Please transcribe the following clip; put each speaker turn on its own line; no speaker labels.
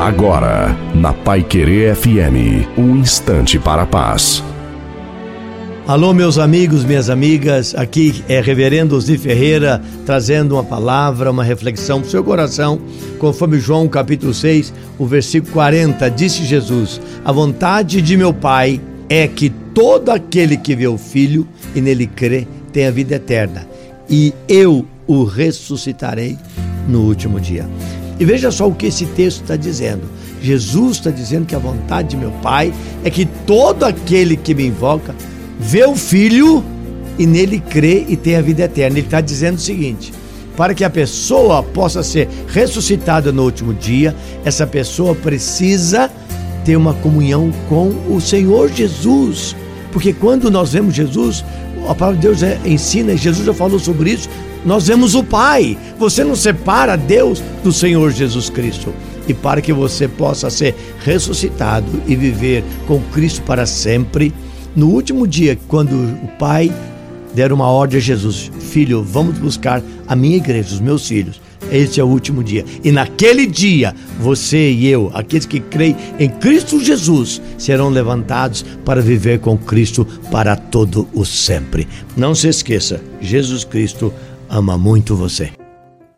Agora, na Pai Querer FM, um instante para a paz.
Alô, meus amigos, minhas amigas, aqui é Reverendo Osni Ferreira trazendo uma palavra, uma reflexão para o seu coração, conforme João capítulo 6, o versículo 40, disse Jesus: A vontade de meu Pai é que todo aquele que vê o Filho e nele crê tenha vida eterna, e eu o ressuscitarei no último dia. E veja só o que esse texto está dizendo. Jesus está dizendo que a vontade de meu Pai é que todo aquele que me invoca vê o Filho e nele crê e tem a vida eterna. Ele está dizendo o seguinte: para que a pessoa possa ser ressuscitada no último dia, essa pessoa precisa ter uma comunhão com o Senhor Jesus. Porque quando nós vemos Jesus, a palavra de Deus é, ensina, Jesus já falou sobre isso, nós vemos o Pai. Você não separa Deus do Senhor Jesus Cristo. E para que você possa ser ressuscitado e viver com Cristo para sempre, no último dia, quando o Pai der uma ordem a Jesus: Filho, vamos buscar a minha igreja, os meus filhos. Este é o último dia. E naquele dia, você e eu, aqueles que creem em Cristo Jesus, serão levantados para viver com Cristo para todo o sempre. Não se esqueça, Jesus Cristo ama muito você.